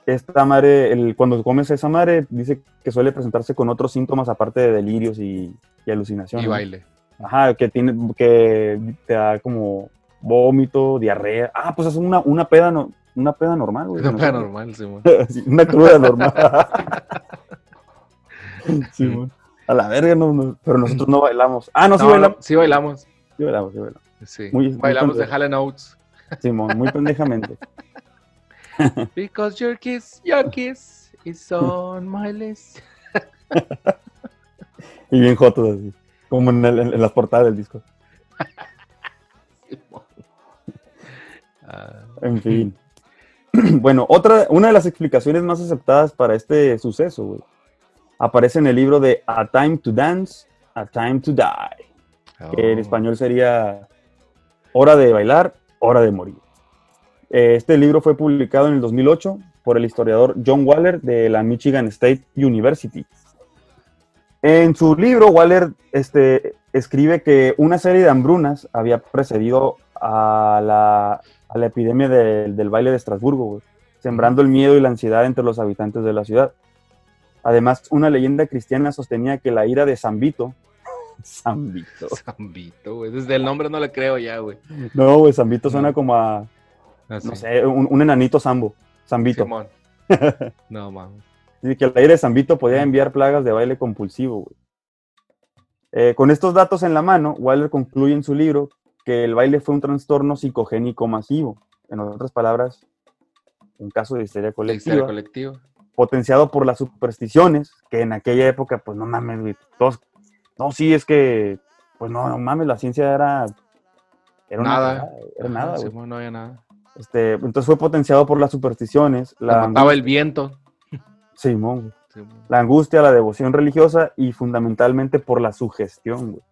esta madre, el, cuando comes esa madre, dice que suele presentarse con otros síntomas aparte de delirios y, y alucinación. Y baile. Ajá, que tiene, que te da como vómito, diarrea. Ah, pues es una, una peda no, una peda normal, güey. Fue sé. normal, Simón. Sí, una cruda normal. A la verga, no, no, pero nosotros no bailamos. Ah, no, sí No, no, bailamos. sí bailamos. Sí bailamos, sí bailamos. Sí. Muy- muy bailamos de. Hall Oates. Simón, muy pendejamente. Because your kiss, your kiss It's on my list. Y bien jotos así. Como en, el- en las portadas del disco. Ah, En fin. Bueno, otra, una de las explicaciones más aceptadas para este suceso, güey, aparece en el libro de A Time to Dance, A Time to Die, que en oh. español sería Hora de bailar, hora de morir. Eh, Este libro fue publicado en el 2008 por el historiador John Waller de la Michigan State University. En su libro, Waller este, escribe que una serie de hambrunas había precedido a la, a la epidemia del- del baile de Estrasburgo, güey, sembrando el miedo y la ansiedad entre los habitantes de la ciudad. Además, una leyenda cristiana sostenía que la ira de Zambito, Zambito, Zambito, güey. Desde el nombre no le creo ya, güey. no, güey, Zambito suena No. como a, Así. no sé, un, un enanito Zambo, Zambito. Simón. No, mames. Que el aire de Zambito podía enviar plagas de baile compulsivo. güey. Eh, con estos datos en la mano, Waller concluye en su libro que el baile fue un trastorno psicogénico masivo. En otras palabras, un caso de histeria colectiva, historia colectiva. potenciado por las supersticiones, que en aquella época, pues no mames, güey, todos, no, sí, es que, pues no, no mames, la ciencia era, era Nada. era nada, no había nada. Este, entonces fue potenciado por las supersticiones, La el viento. Simón, la angustia, la devoción religiosa y fundamentalmente por la sugestión. güey.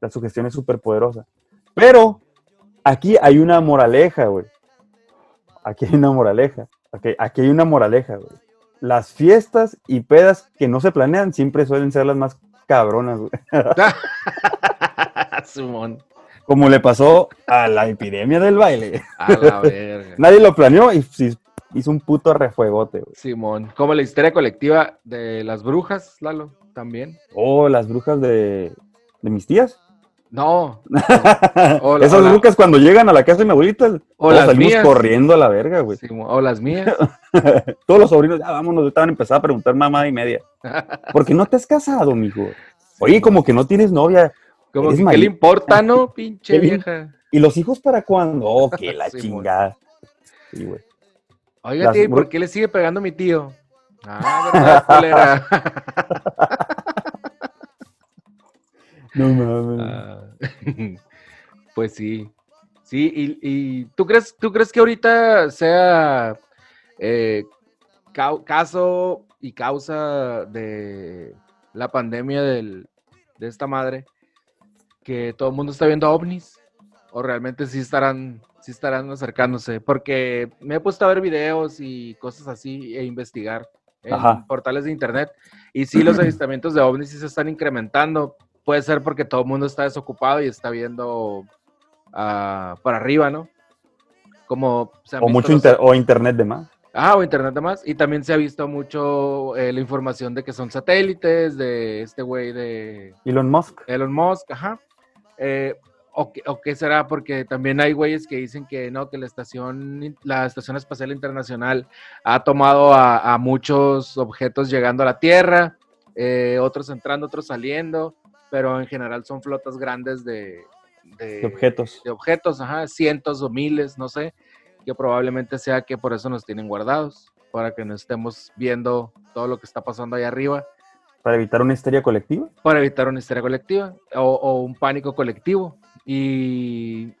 La sugestión es súper poderosa. Pero aquí hay una moraleja, güey. Aquí hay una moraleja. Aquí, aquí hay una moraleja, güey. Las fiestas y pedas que no se planean siempre suelen ser las más cabronas, güey. Simón. Como le pasó a la epidemia del baile. A la verga. Nadie lo planeó y sí- hizo un puto refuegote, güey. Simón. Como la historia colectiva de las brujas, Lalo, también. Oh, las brujas de, de mis tías. No. Hola, Esas hola. brujas cuando llegan a la casa de mi abuelita, O las salimos mías. corriendo a la verga, güey. O las mías. Todos los sobrinos, ya vámonos, estaban empezando a preguntar mamá y media. ¿Por qué no te has casado, mijo? Oye, como que no tienes novia. Como Eres que, ¿qué le importa, no? Pinche ¿Qué le- vieja. ¿Y los hijos para cuándo? Oh, que la Sí, chingada. Sí, güey. Oiga, tío, ¿y por qué le sigue pegando a mi tío? Ah, verdad. No mames. Ah, pues sí. Sí, y, y ¿tú, crees, ¿tú crees que ahorita sea eh, caso y causa de la pandemia del- de esta madre que todo el mundo está viendo ovnis? ¿O realmente sí estarán, sí estarán acercándose? Porque me he puesto a ver videos y cosas así e investigar en Ajá. portales de internet. Y sí, los avistamientos de ovnis sí se están incrementando. Puede ser porque todo el mundo está desocupado y está viendo ah, para arriba, ¿no? Como se O mucho los- inter- o internet de más. Ah, o internet además. Y también se ha visto mucho eh, la información de que son satélites, de este güey de Elon Musk. Elon Musk, ajá. Eh, o, qué- o qué será? Porque también hay güeyes que dicen que no, que la estación, la Estación Espacial Internacional ha tomado a, a muchos objetos llegando a la Tierra, eh, otros entrando, otros saliendo, pero en general son flotas grandes de, de- De objetos. de objetos, ajá, cientos o miles, no sé, que probablemente sea que por eso nos tienen guardados, para que no estemos viendo todo lo que está pasando ahí arriba Para evitar una histeria colectiva. para evitar una histeria colectiva o, o un pánico colectivo. Y,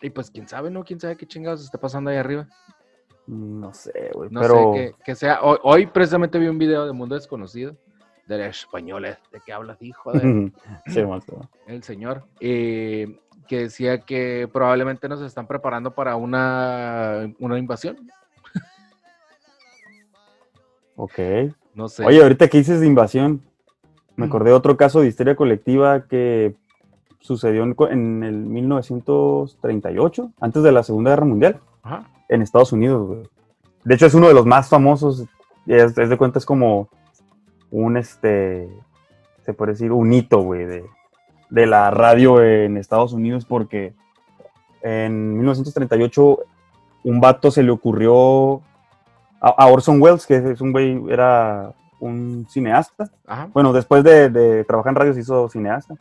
y pues quién sabe, ¿no? ¿Quién sabe qué chingados está pasando ahí arriba? No sé, güey. No pero sé qué, qué sea. Hoy, hoy precisamente vi un video de Mundo Desconocido, de españoles, ¿de qué hablas, hijo de Sí, el señor? eh, que decía que probablemente nos están preparando para una, una invasión. Ok. No sé. Oye, ahorita que dices de invasión, me acordé de otro caso de histeria colectiva que sucedió en, el 1938, antes de la Segunda Guerra Mundial, Ajá. en Estados Unidos. güey. De hecho, es uno de los más famosos. Es, es de cuenta, es como un, este, se puede decir, un hito, güey, de, de la radio en Estados Unidos, porque en 1938 un vato se le ocurrió a, a Orson Welles, que es un güey, era un cineasta. Ajá. Bueno, después de, de trabajar en radio se hizo cineasta.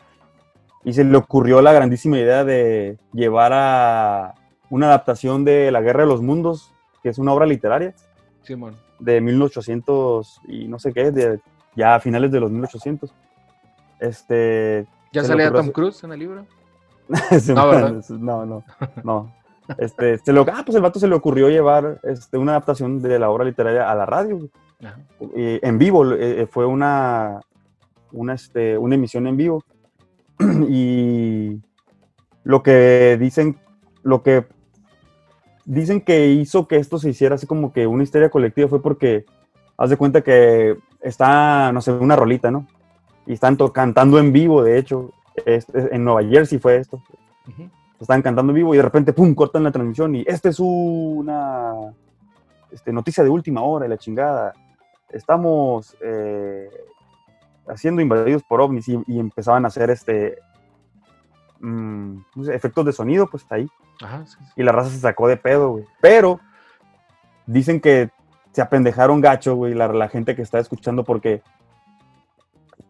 Y se le ocurrió la grandísima idea de llevar a una adaptación de La Guerra de los Mundos, que es una obra literaria, Simón. de 1800 y no sé qué, de, ya a finales de los 1800. Este, ¿Ya salía Tom Cruise en el libro? No, no, no, no. Este, se lo, ah, pues el vato se le ocurrió llevar este, una adaptación de la obra literaria a la radio. Ajá. Eh, en vivo, eh, fue una, una, este, una emisión en vivo. y lo que dicen, lo que dicen que hizo que esto se hiciera así como que una histeria colectiva fue porque haz de cuenta que está, no sé, una rolita, ¿no? Y están cantando en vivo, de hecho, este, en Nueva Jersey fue esto. Ujú. Estaban cantando en vivo y de repente, pum, cortan la transmisión y esta es una este, noticia de última hora y la chingada. Estamos eh, haciendo invadidos por ovnis y, y empezaban a hacer este mm, no sé, efectos de sonido, pues ahí. Ajá, sí, sí. Y la raza se sacó de pedo, güey. Pero dicen que se apendejaron gacho, güey, la, la gente que está escuchando porque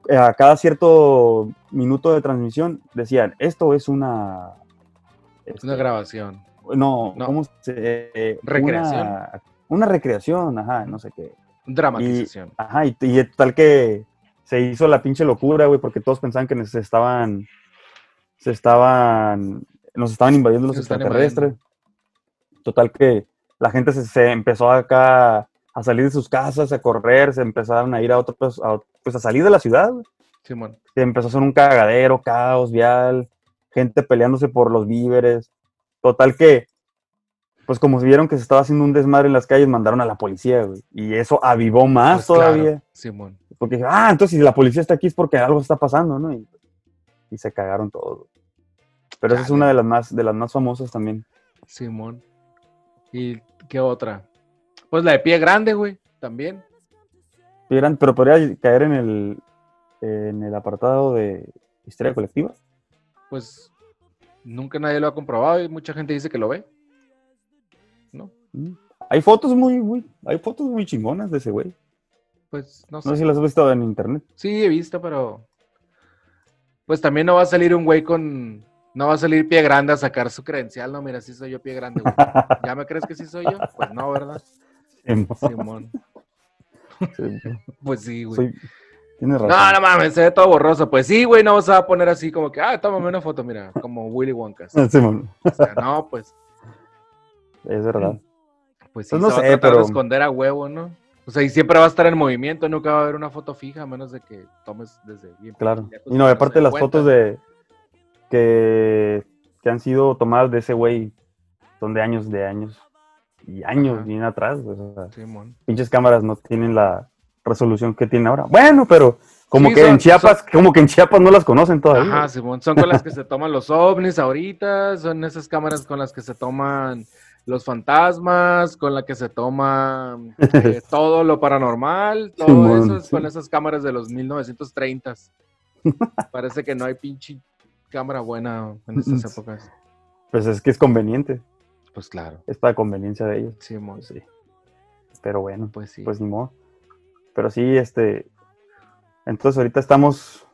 eh, a cada cierto minuto de transmisión decían, esto es una... este, Una grabación. no, No. ¿cómo se...? eh, Recreación. Una, una recreación, ajá, no sé qué. Dramatización. Ajá, y, y tal que se hizo la pinche locura, güey, porque todos pensaban que se estaban, se estaban, nos estaban invadiendo los extraterrestres. Total que la gente se, se empezó acá a salir de sus casas, a correr, se empezaron a ir a otros, a, pues a salir de la ciudad, güey. Simón. Se empezó a hacer un cagadero, caos vial, gente peleándose por los víveres. Total que, pues como vieron que se estaba haciendo un desmadre en las calles, mandaron a la policía, güey. Y eso avivó más Pues claro, todavía. Simón. Porque ah, entonces si la policía está aquí es porque algo está pasando, ¿no? Y, y se cagaron todos. güey. Pero esa es una de las más, de las más famosas también. Simón. ¿Y qué otra? Pues la de pie grande, güey. También. Eran- pero podría caer en el, en el apartado de historia colectiva. Pues nunca nadie lo ha comprobado y mucha gente dice que lo ve. Mm. Hay fotos muy, muy, hay fotos muy chingonas de ese güey. Pues no No sé. sé si las has visto en internet. Sí, he visto, pero. Pues también no va a salir un güey con. No va a salir pie grande a sacar su credencial. No, mira, sí soy yo pie grande, güey. ¿Ya me crees que sí soy yo? Pues no, ¿verdad? Simón. Pues sí, güey. soy- Tienes razón. No, no mames, se ve todo borroso. Pues sí, güey, no se va a poner así como que, ah, tómame una foto, mira, como Willy Wonka. Simón, O sea, no, pues, es verdad. Pues sí, Pues no se va sé, a pero- de esconder a huevo, ¿no? O sea, y siempre va a estar en movimiento, nunca va a haber una foto fija, a menos de que tomes desde bien. Claro. lejos Y no, aparte las cuenta. fotos de que, que han sido tomadas de ese güey son de años, de años y años, Ajá. bien atrás. güey, o sea, Simón. pinches cámaras no tienen la resolución que tienen ahora. Bueno, pero como Sí, que son- en Chiapas, como que en Chiapas no las conocen todavía. Ajá, Simón, son con las que se toman los ovnis ahorita, son esas cámaras con las que se toman los fantasmas, con la que se toma eh, todo lo paranormal, todo Simón, eso es sí. con esas cámaras de los 1930s. Parece que no hay pinche cámara buena en estas épocas. Pues es que es conveniente, Pues claro, es para conveniencia de ellos. Simón, sí. Pero bueno, pues sí. pues ni modo. Pero sí, este. Entonces ahorita estamos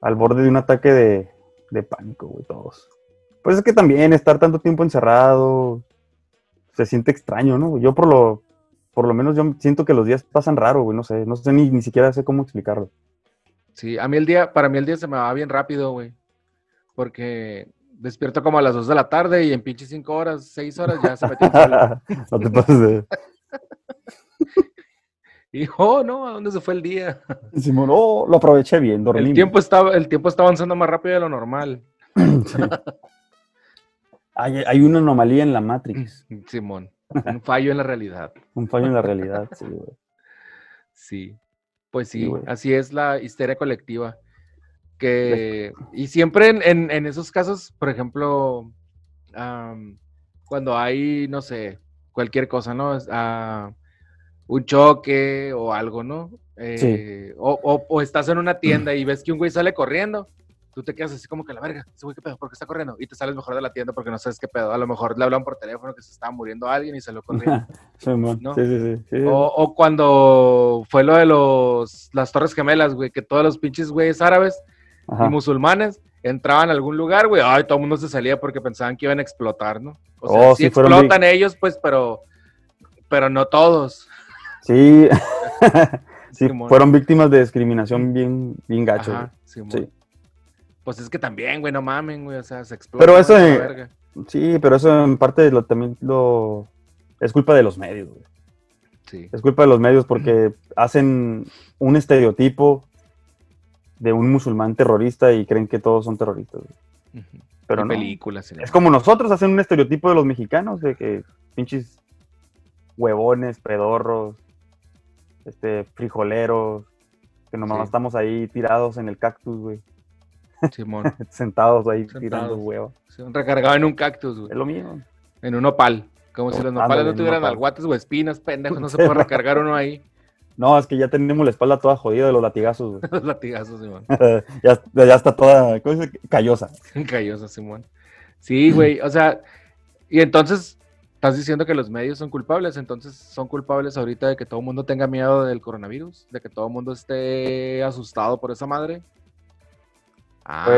al borde de un ataque de, de pánico, güey, todos. Pues es que también estar tanto tiempo encerrado se siente extraño, ¿no? Yo por lo, por lo menos yo siento que los días pasan raro, güey, no sé, no sé ni, ni siquiera sé cómo explicarlo. Sí, a mí el día, para mí el día se me va bien rápido, güey. Porque despierto como a las 2 de la tarde y en pinche 5 horas, 6 horas ya se metió el sol. no te pases de... Y, oh, no, ¿a dónde se fue el día? Simón, oh, lo aproveché bien, dormí. El tiempo, está, el tiempo está avanzando más rápido de lo normal. Sí. hay, hay una anomalía en la Matrix, Simón, un fallo en la realidad. un fallo en la realidad, sí, güey. Sí, pues Sí, sí, así es la histeria colectiva. Que, y siempre en, en- en esos casos, por ejemplo, am, cuando hay, no sé, cualquier cosa, ¿no? Ah, un choque o algo, ¿no? Eh, o, o- o estás en una tienda y ves que un güey sale corriendo, tú te quedas así como que la verga, ese güey qué pedo, ¿por qué está corriendo? Y te sales mejor de la tienda porque no sabes qué pedo. A lo mejor le hablan por teléfono que se estaba muriendo alguien y corriendo. Simón, ¿No? sí, sí, sí. O, o cuando fue lo de los las Torres Gemelas, güey, que todos los pinches güeyes árabes Ajá. y musulmanes entraban a algún lugar, güey, ay, todo el mundo se salía porque pensaban que iban a explotar, ¿no? O sea, Oh, sí, explotan ellos, pues, pero pero no todos. Sí, sí, fueron víctimas de discriminación bien, bien gacho. Ajá. Sí. Pues es que también, güey, no mamen, güey, o sea, se explota. Pero eso la de- verga. Sí, pero eso en parte lo, también lo es culpa de los medios. güey. Sí, Es culpa de los medios porque hacen un estereotipo de un musulmán terrorista y creen que todos son terroristas. güey. Pero no. películas. Es como nosotros hacen un estereotipo de los mexicanos, de que pinches huevones, pedorros, este, frijoleros, que nomás Sí. estamos ahí tirados en el cactus, güey, Simón. sentados ahí Sentados. tirando huevos. Sí, recargado en un cactus, güey. Es lo mismo. En un opal. Como si los nopales no tuvieran nopal. alguates o espinas, pendejos. No se puede recargar uno ahí. No, es que ya tenemos la espalda toda jodida de los latigazos, güey. Los latigazos, Simón. ya, ya está toda, ¿cómo dice? Callosa. Callosa, Simón. Sí, güey. O sea, y entonces estás diciendo que los medios son culpables. Entonces son culpables ahorita de que todo el mundo tenga miedo del coronavirus, de que todo el mundo esté asustado por esa madre. Ah, Pues,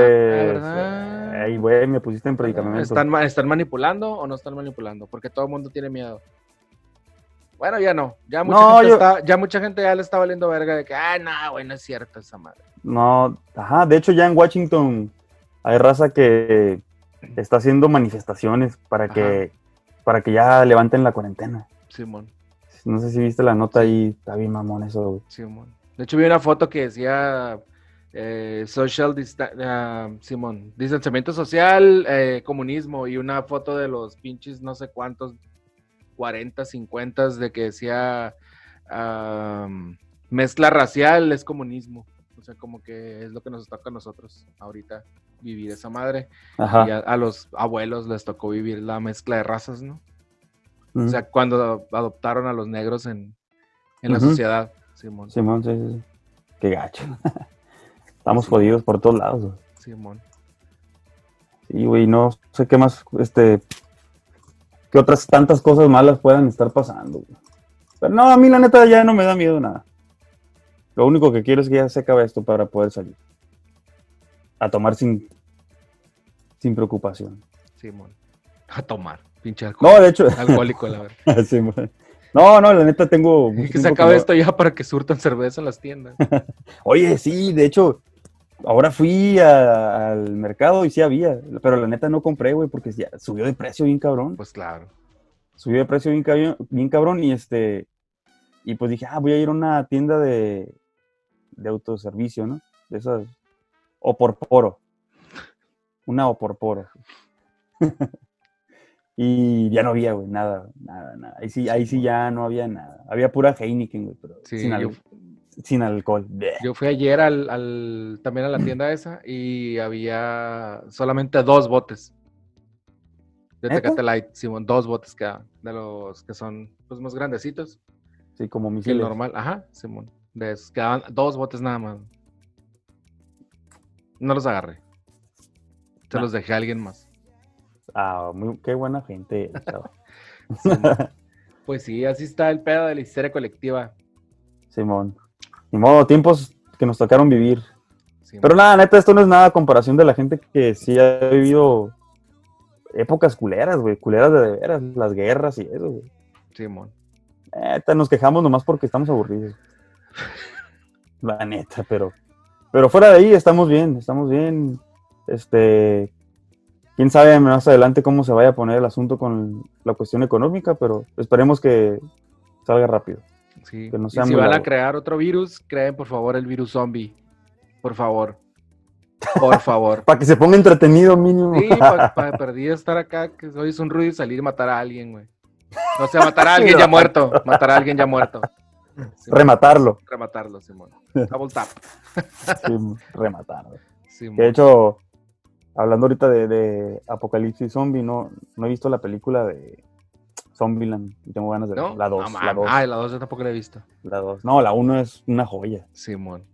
¿verdad? eh, ay, güey, me pusiste en predicamento. ¿Están, ¿Están manipulando o no están manipulando? Porque todo el mundo tiene miedo. Bueno, ya no. Ya mucha, No, gente, yo- está, ya mucha gente ya le está valiendo verga de que, ah, no, güey, no es cierto esa madre. No, ajá, de hecho ya en Washington hay raza que está haciendo manifestaciones para que, para que ya levanten la cuarentena. Simón, No sé si viste la nota ahí, está bien mamón eso, güey. Simón. De hecho, vi una foto que decía eh, social ah, Simón, distanciamiento social, eh, comunismo, y una foto de los pinches no sé cuántos, 40, 50 de que decía mezcla racial es comunismo. O sea, como que es lo que nos toca a nosotros ahorita vivir esa madre. Ajá. Y a, a los abuelos les tocó vivir la mezcla de razas, ¿no? O sea, cuando adoptaron a los negros en, en la sociedad, Simón. Simón, sí, sí, sí. Qué gacho. Estamos jodidos por todos lados. güey. Simón. Sí, güey, no sé qué más, este, qué otras tantas cosas malas puedan estar pasando. güey. Pero no, a mí la neta ya no me da miedo nada. Lo único que quiero es que ya se acabe esto para poder salir. A tomar sin, sin preocupación. Simón. A tomar, pinche alcohol. No, de hecho, Alcohólico, la verdad. sí, man. no, no, la neta tengo... Mucho que se acabe esto ya para que surtan cerveza en las tiendas. Oye, sí, de hecho, ahora fui a- al mercado y sí había, pero la neta no compré, güey, porque ya subió de precio bien cabrón. Pues claro. subió de precio bien, cabrón- bien cabrón y este y pues dije, ah, voy a ir a una tienda de, de autoservicio, ¿no? De esas, o por poro. Una o por poro. y ya no había, güey, nada, nada, nada. Ahí sí, ahí sí ya no había nada. Había pura Heineken, güey, pero Sí, sin, yo, sin alcohol. Yo fui ayer al, al- también a la tienda esa y había solamente dos botes. De. Tecate Light, Simón, dos botes quedaban. De los que son pues, más grandecitos. Sí, como que el misiles. normal. Ajá, Simón. De esos, quedaban dos botes nada más. No los agarré. Se los dejé a alguien más. Ah, muy, qué buena gente. Simón. Pues sí, así está el pedo de la histeria colectiva. Simón. Ni modo, tiempos que nos tocaron vivir. Pero nada, neta, esto no es nada a comparación de la gente que sí ha vivido épocas culeras, güey, culeras de, de veras, las guerras y eso, güey. Simón. Neta, nos quejamos nomás porque estamos aburridos. La neta, pero pero fuera de ahí estamos bien, estamos bien. Este, quién sabe más adelante cómo se vaya a poner el asunto con la cuestión económica, pero esperemos que salga rápido. Sí. Que no y sea si van a crear otro virus, creen por favor el virus zombie. Por favor. Por favor. Para que se ponga entretenido mínimo. Sí, para perder estar acá, que hoy es un ruido y salir y matar a alguien, güey. O sea, matar a alguien ya muerto. Matar a alguien ya muerto. Simón. Rematarlo. Rematarlo, Simón. Double tap. Sí, rematarlo. Simón. De hecho, hablando ahorita de, de Apocalipsis Zombie, no, no he visto la película de Zombieland. y Tengo ganas de ¿No? La 2. No la mames. 2. Ah, la 2 yo tampoco la he visto. La 2. No, la 1 es una joya. Simón.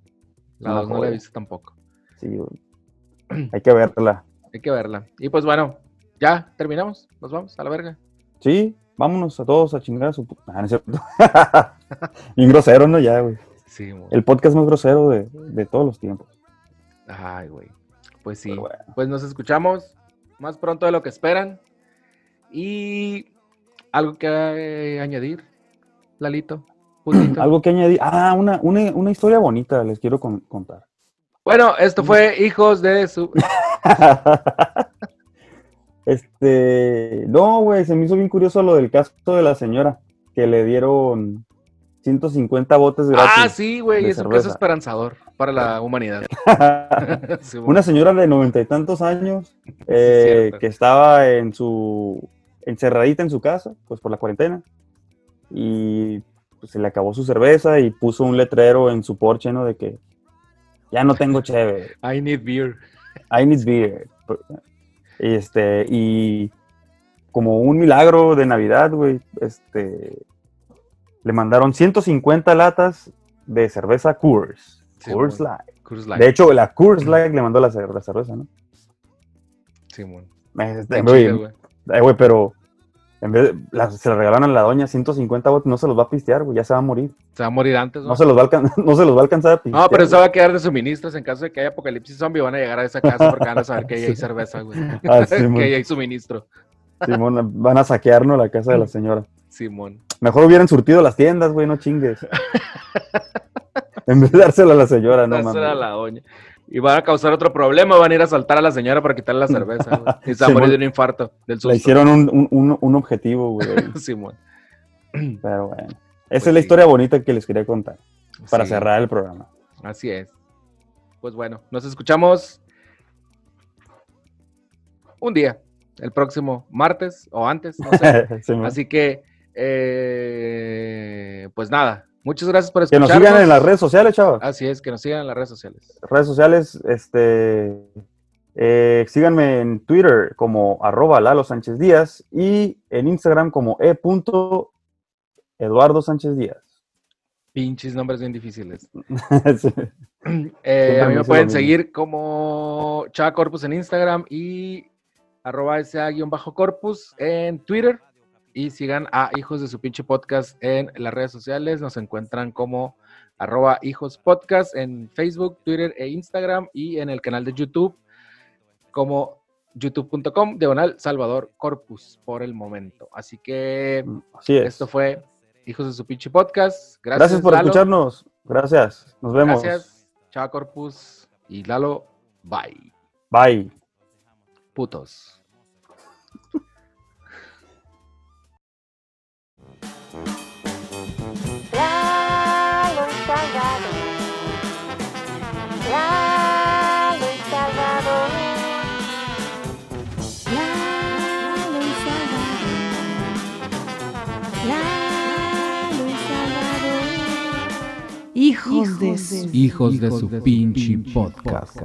La Una 2 no la he visto tampoco. Sí, güey. Hay que verla. Hay que verla. Y pues bueno, ya terminamos. Nos vamos a la verga. Sí, vámonos a todos a chingar a su. pu- Ah, no es cierto. Bien grosero, ¿no? Ya, güey. Sí, mo. El podcast más grosero de, de todos los tiempos. Ay, güey. Pues sí. Bueno. Pues nos escuchamos más pronto de lo que esperan. Y algo que eh, añadir. Lalito? Putito. Algo que añadir. Ah, una, una, una historia bonita les quiero con- contar. Bueno, esto fue Hijos de su... este, no, güey, se me hizo bien curioso lo del caso de la señora que le dieron 150 botes gratis. Ah, sí, güey, es un caso esperanzador para la humanidad. Sí. Una señora de noventa y tantos años eh, que estaba en su encerradita en su casa, pues por la cuarentena, y pues, se le acabó su cerveza y puso un letrero en su porche, ¿no? De que ya no tengo cheve, I need beer. I need beer. Y este, y como un milagro de Navidad, güey, este, le mandaron 150 latas de cerveza Coors. Sí, Coors. Light. Coors Light. De hecho, la Coors Light le mandó la, cer- la cerveza, ¿no? Simón. Este, chido, güey. Eh, güey, pero en vez de, la- se la regalaron a la doña 150 botes, no se los va a pistear, güey, ya se va a morir. Se va a morir antes, ¿no? No se los va a, alcan- no se los va a alcanzar a pistear. No, pero eso güey. va a quedar de suministros en caso de que haya apocalipsis zombie. Van a llegar a esa casa porque van a saber que ahí hay cerveza, güey. Ah, sí, que ahí hay suministro. Simón, van a saquearnos la casa de la señora. Simón. Mejor hubieran surtido las tiendas, güey, no chingues. en vez de dársela a la señora, no mames. era la doña. Y van a causar otro problema. Van a ir a asaltar a la señora para quitarle la cerveza, güey. Y se va a morir de un infarto. Del susto. Le hicieron un, un- un- objetivo, güey. Simón. Pero bueno. Esa Pues es la sí. historia bonita que les quería contar para Sí, cerrar el programa. Así es. Pues bueno, nos escuchamos un día, el próximo martes o antes, no sé. Así que, eh, pues nada, muchas gracias por que nos escucharnos. sigan en las redes sociales, chavos. Así es, que nos sigan en las redes sociales. redes sociales, este, eh, síganme en Twitter como arroba Lalo Sánchez Díaz y en Instagram como e. Eduardo Sánchez Díaz. Pinches nombres bien difíciles. Sí. Eh, a mí me pueden seguir como Chava Corpus en Instagram y arroba SA-corpus en Twitter. Y sigan a Hijos de su pinche podcast en las redes sociales. Nos encuentran como arroba Hijos Podcast en Facebook, Twitter e Instagram y en el canal de YouTube como youtube.com diagonal Salvador Corpus por el momento. Así que Así es. esto fue Hijos de su pinche podcast. Gracias, Gracias por Lalo. escucharnos. Gracias. Nos vemos. Gracias, Chava Corpus y Lalo. Bye. Bye. Putos. Lalo Salvador. Lalo Salvador. Lalo Salvador. Lalo Salvador. Hijos de su Hijos de su pinche podcast.